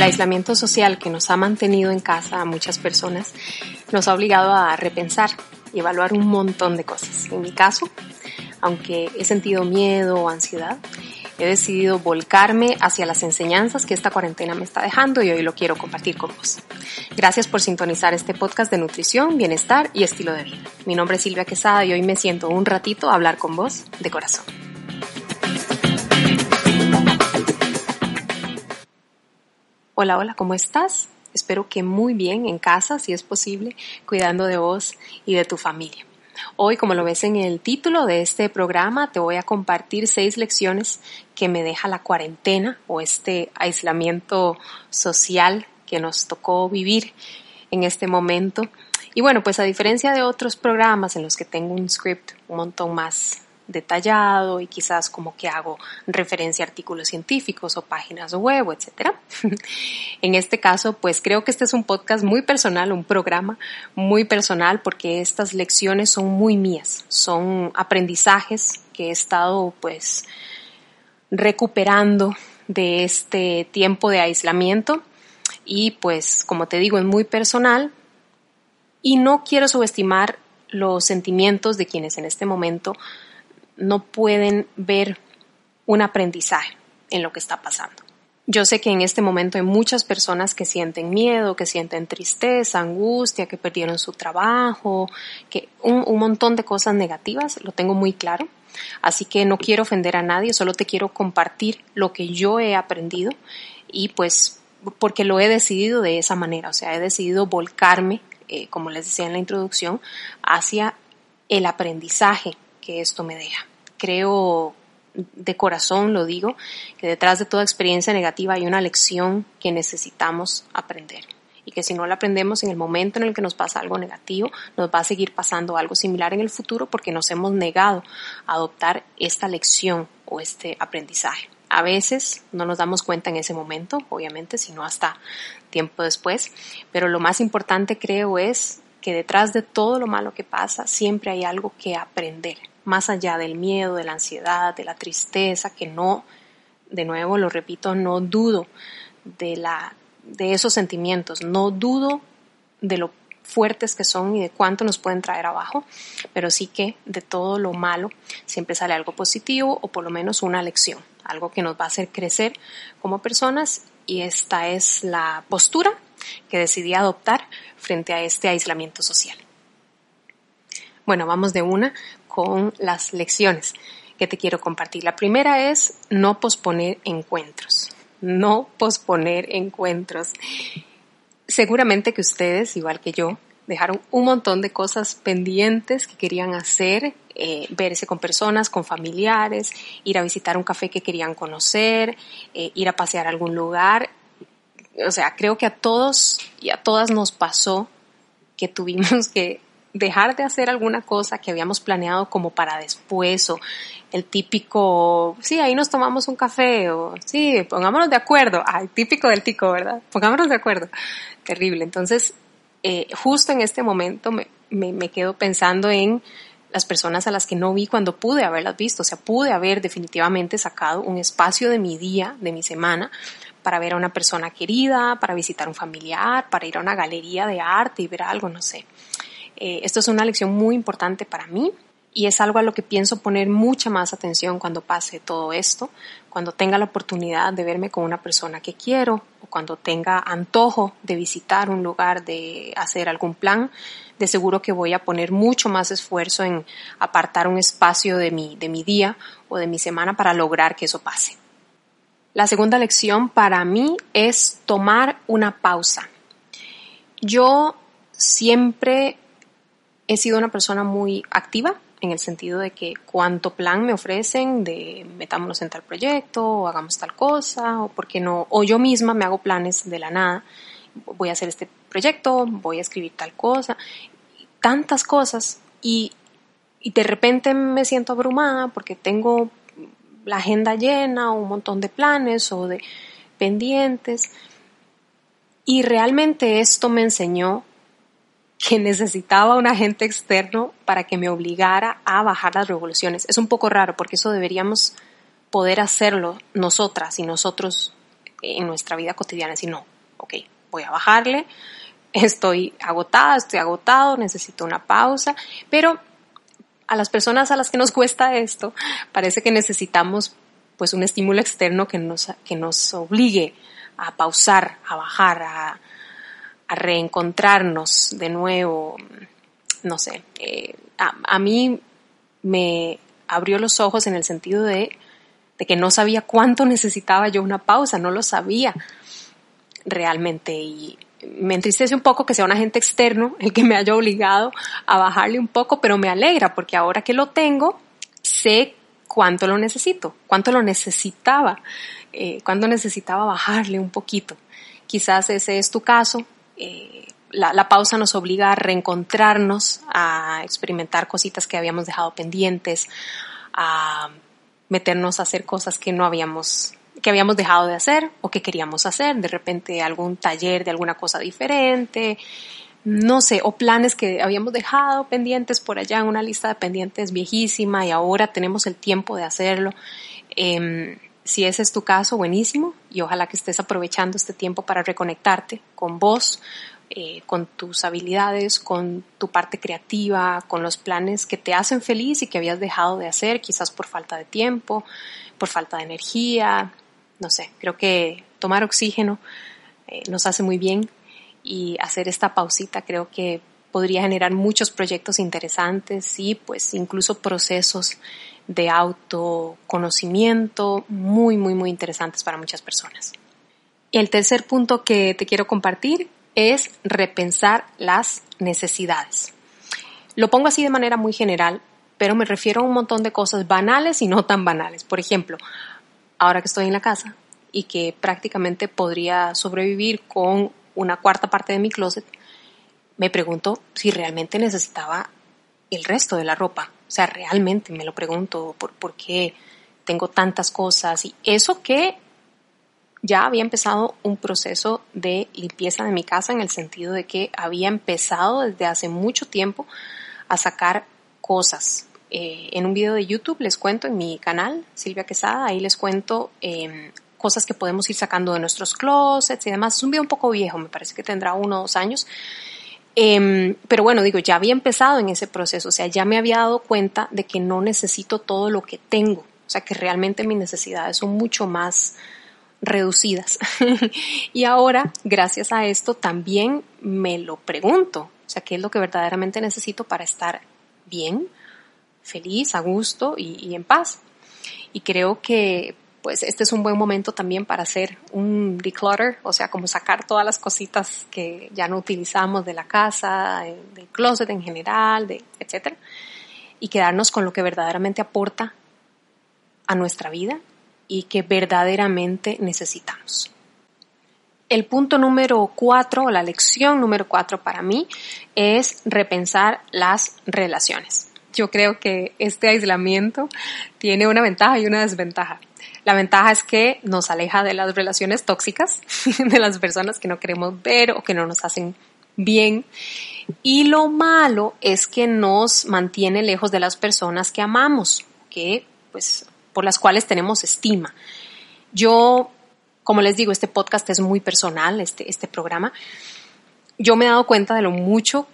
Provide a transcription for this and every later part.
El aislamiento social que nos ha mantenido en casa a muchas personas nos ha obligado a repensar y evaluar un montón de cosas. En mi caso, aunque he sentido miedo o ansiedad, he decidido volcarme hacia las enseñanzas que esta cuarentena me está dejando y hoy lo quiero compartir con vos. Gracias por sintonizar este podcast de nutrición, bienestar y estilo de vida. Mi nombre es Silvia Quesada y hoy me siento un ratito a hablar con vos de corazón. Hola, hola, ¿cómo estás? Espero que muy bien en casa, si es posible, cuidando de vos y de tu familia. Hoy, como lo ves en el título de este programa, te voy a compartir seis lecciones que me deja la cuarentena o este aislamiento social que nos tocó vivir en este momento. Y bueno, pues a diferencia de otros programas en los que tengo un script un montón más detallado y quizás como que hago referencia a artículos científicos o páginas web, etcétera. en este caso, pues creo que este es un podcast muy personal, un programa muy personal porque estas lecciones son muy mías, son aprendizajes que he estado pues recuperando de este tiempo de aislamiento. Y pues como te digo es muy personal. Y no quiero subestimar los sentimientos de quienes en este momento no pueden ver un aprendizaje en lo que está pasando. Yo sé que en este momento hay muchas personas que sienten miedo, que sienten tristeza, angustia, que perdieron su trabajo, que un, montón de cosas negativas, lo tengo muy claro. Así que no quiero ofender a nadie, solo te quiero compartir lo que yo he aprendido y pues porque lo he decidido de esa manera, o sea, he decidido volcarme, eh, como les decía en la introducción, hacia el aprendizaje que esto me deja. Creo de corazón, lo digo, que detrás de toda experiencia negativa hay una lección que necesitamos aprender. Y que si no la aprendemos en el momento en el que nos pasa algo negativo, nos va a seguir pasando algo similar en el futuro porque nos hemos negado a adoptar esta lección o este aprendizaje. A veces no nos damos cuenta en ese momento, obviamente, sino hasta tiempo después, pero lo más importante creo es que detrás de todo lo malo que pasa siempre hay algo que aprender más allá del miedo, de la ansiedad, de la tristeza, que no, de nuevo lo repito, no dudo de, la, de esos sentimientos, no dudo de lo fuertes que son y de cuánto nos pueden traer abajo, pero sí que de todo lo malo siempre sale algo positivo o por lo menos una lección, algo que nos va a hacer crecer como personas y esta es la postura que decidí adoptar frente a este aislamiento social. Bueno, vamos de una con las lecciones que te quiero compartir. La primera es no posponer encuentros. No posponer encuentros. Seguramente que ustedes, igual que yo, dejaron un montón de cosas pendientes que querían hacer, eh, verse con personas, con familiares, ir a visitar un café que querían conocer, eh, ir a pasear a algún lugar. O sea, creo que a todos y a todas nos pasó que tuvimos que dejar de hacer alguna cosa que habíamos planeado como para después o el típico, sí, ahí nos tomamos un café o sí, pongámonos de acuerdo, ay, típico del tico, ¿verdad? Pongámonos de acuerdo. Terrible. Entonces, eh, justo en este momento me, me, me quedo pensando en las personas a las que no vi cuando pude haberlas visto, o sea, pude haber definitivamente sacado un espacio de mi día, de mi semana, para ver a una persona querida, para visitar un familiar, para ir a una galería de arte y ver algo, no sé. Eh, esto es una lección muy importante para mí y es algo a lo que pienso poner mucha más atención cuando pase todo esto, cuando tenga la oportunidad de verme con una persona que quiero o cuando tenga antojo de visitar un lugar, de hacer algún plan, de seguro que voy a poner mucho más esfuerzo en apartar un espacio de mi, de mi día o de mi semana para lograr que eso pase. La segunda lección para mí es tomar una pausa. Yo siempre he sido una persona muy activa en el sentido de que cuánto plan me ofrecen de metámonos en tal proyecto o hagamos tal cosa o porque no o yo misma me hago planes de la nada. Voy a hacer este proyecto voy a escribir tal cosa tantas cosas y, y de repente me siento abrumada porque tengo la agenda llena o un montón de planes o de pendientes. Y realmente esto me enseñó que necesitaba un agente externo para que me obligara a bajar las revoluciones. Es un poco raro porque eso deberíamos poder hacerlo nosotras y nosotros en nuestra vida cotidiana, si no, ok, voy a bajarle, estoy agotada, estoy agotado, necesito una pausa, pero a las personas a las que nos cuesta esto, parece que necesitamos pues un estímulo externo que nos, que nos obligue a pausar, a bajar, a, reencontrarnos de nuevo. No sé, eh, a, mí me abrió los ojos en el sentido de, de que no sabía cuánto necesitaba yo una pausa, no lo sabía realmente y me entristece un poco que sea un agente externo el que me haya obligado a bajarle un poco, pero me alegra porque ahora que lo tengo, sé cuánto lo necesito, cuánto lo necesitaba, eh, cuánto necesitaba bajarle un poquito. Quizás ese es tu caso. Eh, la, pausa nos obliga a reencontrarnos, a experimentar cositas que habíamos dejado pendientes, a meternos a hacer cosas que no habíamos que habíamos dejado de hacer o que queríamos hacer, de repente algún taller de alguna cosa diferente, no sé, o planes que habíamos dejado pendientes por allá en una lista de pendientes viejísima y ahora tenemos el tiempo de hacerlo. Em, si ese es tu caso, buenísimo. Y ojalá que estés aprovechando este tiempo para reconectarte con vos, eh, con tus habilidades, con tu parte creativa, con los planes que te hacen feliz y que habías dejado de hacer, quizás por falta de tiempo, por falta de energía, no sé, creo que tomar oxígeno eh, nos hace muy bien. Y hacer esta pausita creo que podría generar muchos proyectos interesantes y pues incluso procesos de autoconocimiento muy, muy, muy interesantes para muchas personas. El tercer punto que te quiero compartir es repensar las necesidades. Lo pongo así de manera muy general, pero me refiero a un montón de cosas banales y no tan banales. Por ejemplo, ahora que estoy en la casa y que prácticamente podría sobrevivir con una cuarta parte de mi closet, me pregunto si realmente necesitaba el resto de la ropa. O sea, realmente me lo pregunto por, por qué tengo tantas cosas y eso que ya había empezado un proceso de limpieza de mi casa en el sentido de que había empezado desde hace mucho tiempo a sacar cosas. Eh, en un video de YouTube les cuento en mi canal, Silvia Quesada, ahí les cuento eh, cosas que podemos ir sacando de nuestros closets y demás. Es un video un poco viejo, me parece que tendrá uno o dos años. Em, pero bueno, digo, ya había empezado en ese proceso, o sea, ya me había dado cuenta de que no necesito todo lo que tengo, o sea, que realmente mis necesidades son mucho más reducidas. y ahora, gracias a esto, también me lo pregunto, o sea, ¿qué es lo que verdaderamente necesito para estar bien, feliz, a gusto y en paz? Y creo que pues este es un buen momento también para hacer un declutter, o sea, como sacar todas las cositas que ya no utilizamos de la casa, del closet en general, de, etcétera, y quedarnos con lo que verdaderamente aporta a nuestra vida y que verdaderamente necesitamos. El punto número cuatro, la lección número cuatro para mí, es repensar las relaciones. Yo creo que este aislamiento tiene una ventaja y una desventaja. La ventaja es que nos aleja de las relaciones tóxicas, de las personas que no queremos ver o que no nos hacen bien. Y lo malo es que nos mantiene lejos de las personas que amamos, que pues por las cuales tenemos estima. Yo, como les digo, este podcast es muy personal, este, este programa. Yo me he dado cuenta de lo mucho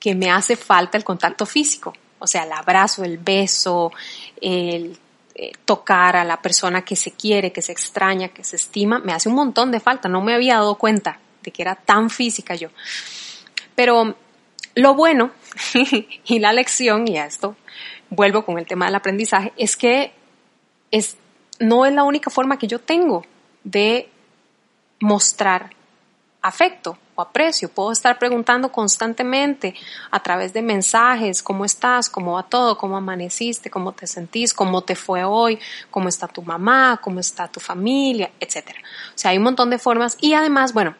que me hace falta el contacto físico. O sea, el abrazo, el beso, el eh, tocar a la persona que se quiere, que se extraña, que se estima, me hace un montón de falta. No me había dado cuenta de que era tan física yo. Pero lo bueno y la lección, y a esto vuelvo con el tema del aprendizaje, es que es, no es la única forma que yo tengo de mostrar afecto aprecio. Puedo estar preguntando constantemente a través de mensajes, ¿cómo estás? ¿Cómo va todo? ¿Cómo amaneciste? ¿Cómo te sentís? ¿Cómo te fue hoy? ¿Cómo está tu mamá? ¿Cómo está tu familia? Etcétera. O sea, hay un montón de formas y además, bueno,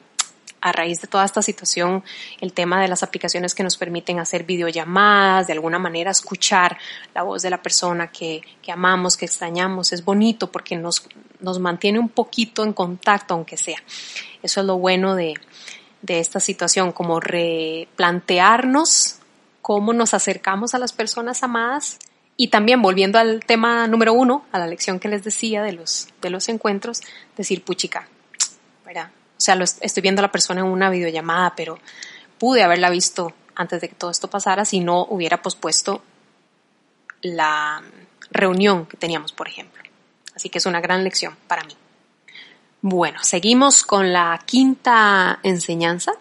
a raíz de toda esta situación, el tema de las aplicaciones que nos permiten hacer videollamadas, de alguna manera escuchar la voz de la persona que, que amamos, que extrañamos, es bonito porque nos, nos mantiene un poquito en contacto, aunque sea. Eso es lo bueno de, de esta situación, como replantearnos cómo nos acercamos a las personas amadas y también volviendo al tema número uno, a la lección que les decía de los, de los encuentros, decir, puchica, O sea, lo estoy viendo a la persona en una videollamada, pero pude haberla visto antes de que todo esto pasara si no hubiera pospuesto la reunión que teníamos, por ejemplo. Así que es una gran lección para mí. Bueno, seguimos con la quinta enseñanza,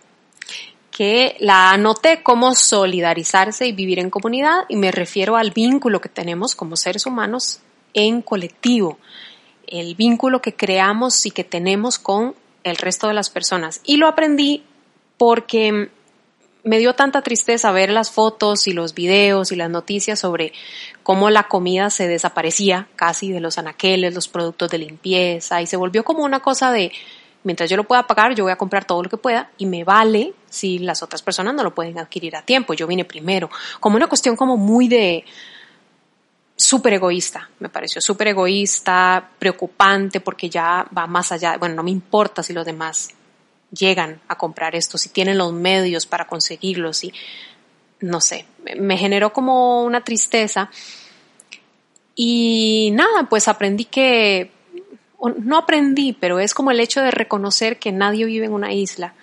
que la anoté como solidarizarse y vivir en comunidad, y me refiero al vínculo que tenemos como seres humanos en colectivo, el vínculo que creamos y que tenemos con el resto de las personas. Y lo aprendí porque me dio tanta tristeza ver las fotos y los videos y las noticias sobre cómo la comida se desaparecía casi de los anaqueles, los productos de limpieza y se volvió como una cosa de mientras yo lo pueda pagar, yo voy a comprar todo lo que pueda y me vale si las otras personas no lo pueden adquirir a tiempo, yo vine primero, como una cuestión como muy de súper egoísta, me pareció súper egoísta, preocupante porque ya va más allá, bueno, no me importa si los demás llegan a comprar esto, si tienen los medios para conseguirlos y no sé, me generó como una tristeza. Y nada, pues aprendí que, no aprendí, pero es como el hecho de reconocer que nadie vive en una isla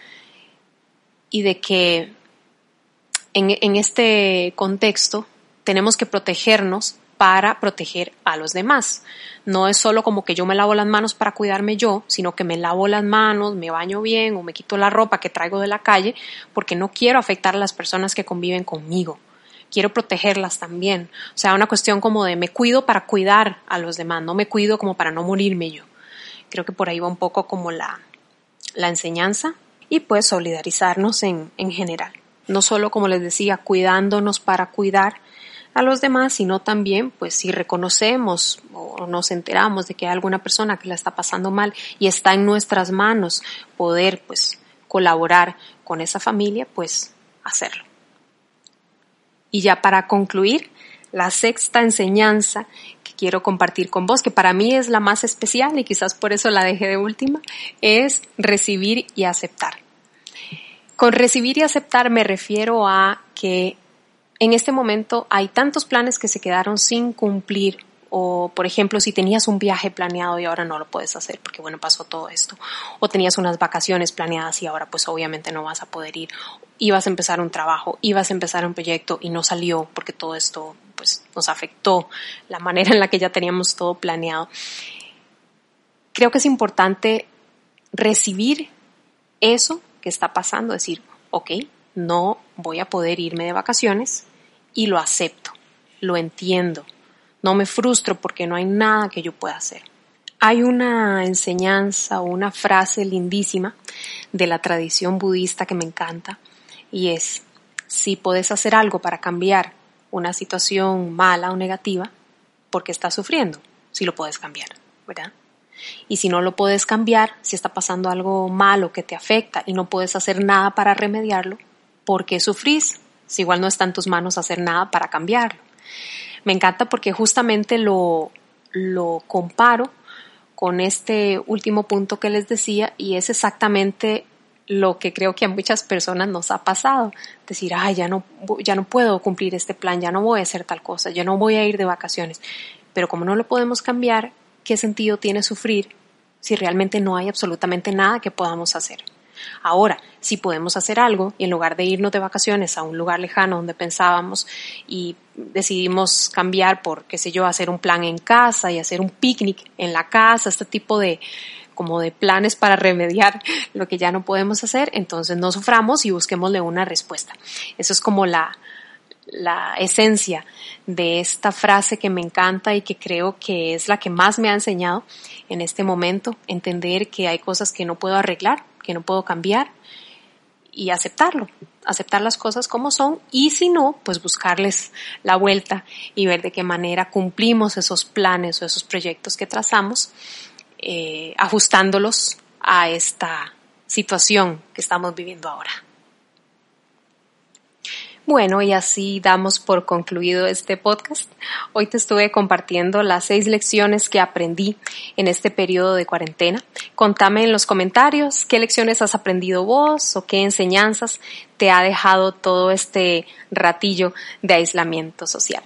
y de que en, en este contexto tenemos que protegernos para proteger a los demás. No es solo como que yo me lavo las manos para cuidarme yo, sino que me lavo las manos, me baño bien o me quito la ropa que traigo de la calle porque no quiero afectar a las personas que conviven conmigo. Quiero protegerlas también. O sea, una cuestión como de me cuido para cuidar a los demás, no me cuido como para no morirme yo. Creo que por ahí va un poco como la, la enseñanza y pues solidarizarnos en, en general. No solo, como les decía, cuidándonos para cuidar, a los demás, sino también, pues, si reconocemos o nos enteramos de que hay alguna persona que la está pasando mal y está en nuestras manos poder, pues, colaborar con esa familia, pues, hacerlo. Y ya para concluir, la sexta enseñanza que quiero compartir con vos, que para mí es la más especial y quizás por eso la dejé de última, es recibir y aceptar. Con recibir y aceptar me refiero a que en este momento hay tantos planes que se quedaron sin cumplir o por ejemplo si tenías un viaje planeado y ahora no lo puedes hacer porque bueno pasó todo esto o tenías unas vacaciones planeadas y ahora pues obviamente no vas a poder ir ibas a empezar un trabajo ibas a empezar un proyecto y no salió porque todo esto pues nos afectó la manera en la que ya teníamos todo planeado creo que es importante recibir eso que está pasando decir ok no voy a poder irme de vacaciones y lo acepto, lo entiendo, no me frustro porque no hay nada que yo pueda hacer. Hay una enseñanza o una frase lindísima de la tradición budista que me encanta y es, si puedes hacer algo para cambiar una situación mala o negativa, porque estás sufriendo, si lo puedes cambiar, ¿verdad? Y si no lo puedes cambiar, si está pasando algo malo que te afecta y no puedes hacer nada para remediarlo, ¿por qué sufrís? Si igual no está en tus manos hacer nada para cambiarlo. Me encanta porque justamente lo, lo comparo con este último punto que les decía y es exactamente lo que creo que a muchas personas nos ha pasado. Decir, ay, ya no, ya no puedo cumplir este plan, ya no voy a hacer tal cosa, ya no voy a ir de vacaciones. Pero como no lo podemos cambiar, ¿qué sentido tiene sufrir si realmente no hay absolutamente nada que podamos hacer? Ahora, si podemos hacer algo y en lugar de irnos de vacaciones a un lugar lejano donde pensábamos y decidimos cambiar por, qué sé yo, hacer un plan en casa y hacer un picnic en la casa, este tipo de como de planes para remediar lo que ya no podemos hacer, entonces no suframos y busquémosle una respuesta. Eso es como la, la esencia de esta frase que me encanta y que creo que es la que más me ha enseñado en este momento, entender que hay cosas que no puedo arreglar, que no puedo cambiar y aceptarlo, aceptar las cosas como son y si no, pues buscarles la vuelta y ver de qué manera cumplimos esos planes o esos proyectos que trazamos, eh, ajustándolos a esta situación que estamos viviendo ahora. Bueno, y así damos por concluido este podcast. Hoy te estuve compartiendo las seis lecciones que aprendí en este periodo de cuarentena. Contame en los comentarios qué lecciones has aprendido vos o qué enseñanzas te ha dejado todo este ratillo de aislamiento social.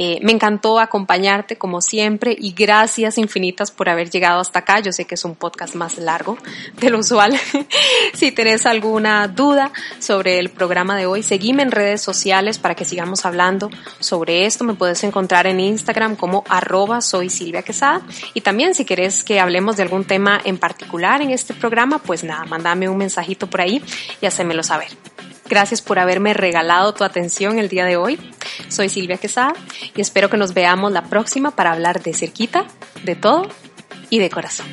Eh, me encantó acompañarte como siempre y gracias infinitas por haber llegado hasta acá. Yo sé que es un podcast más largo de lo usual. si tenés alguna duda sobre el programa de hoy, seguime en redes sociales para que sigamos hablando sobre esto. Me puedes encontrar en Instagram como arroba soy Silvia Quesada. Y también si querés que hablemos de algún tema en particular en este programa, pues nada, mándame un mensajito por ahí y hacémelo saber. Gracias por haberme regalado tu atención el día de hoy. Soy Silvia Quesada y espero que nos veamos la próxima para hablar de cerquita, de todo y de corazón.